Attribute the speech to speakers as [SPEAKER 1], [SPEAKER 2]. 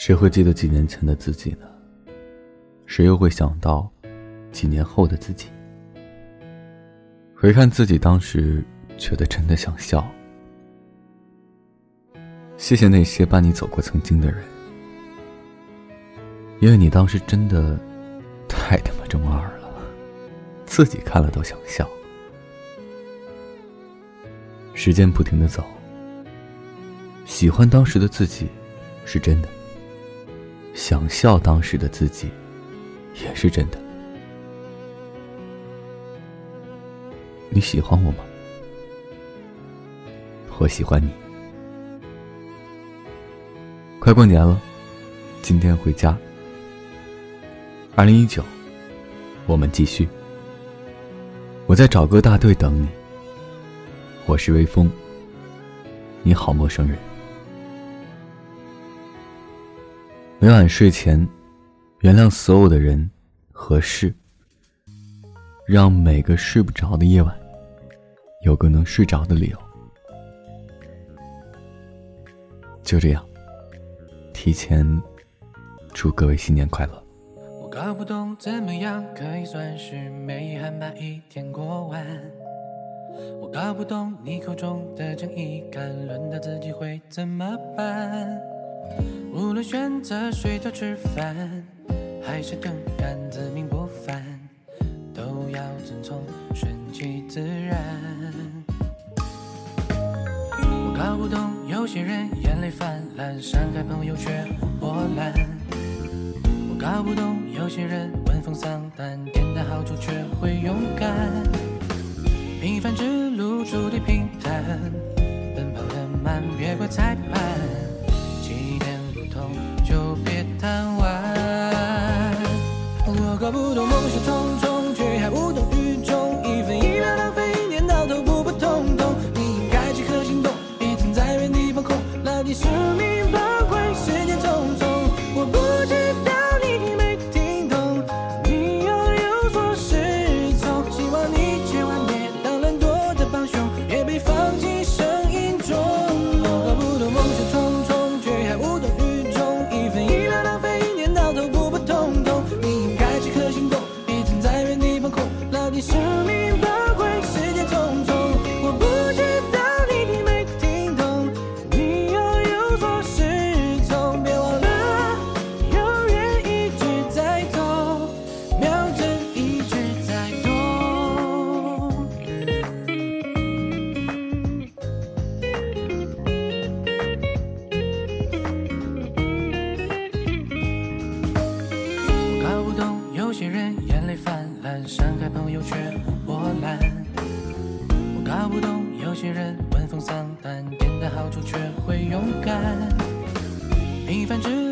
[SPEAKER 1] 谁会记得几年前的自己呢？谁又会想到几年后的自己？回看自己当时，觉得真的想笑。谢谢那些伴你走过曾经的人，因为你当时真的太他妈中二了，自己看了都想笑。时间不停的走，喜欢当时的自己，是真的；想笑当时的自己，也是真的。你喜欢我吗？我喜欢你。快过年了，今天回家。二零一九，我们继续。我在找个大队等你。我是微风。你好，陌生人。每晚睡前，原谅所有的人和事，让每个睡不着的夜晚，有个能睡着的理由。就这样，提前祝各位新年快乐。
[SPEAKER 2] 我搞不懂怎么样可以算是美好把一天过完。我搞不懂你口中的正义感，轮到自己会怎么办？无论选择睡觉吃饭，还是更干，自命不凡，都要遵从顺其自然。我搞不懂有些人眼泪泛滥，伤害朋友却波澜。我搞不懂有些人闻风丧胆，点的好处却会勇敢。平凡之路注定平坦，奔跑的慢别怪裁判，就别贪玩。我搞不懂些人闻风丧胆，点的好处却会勇敢。平凡之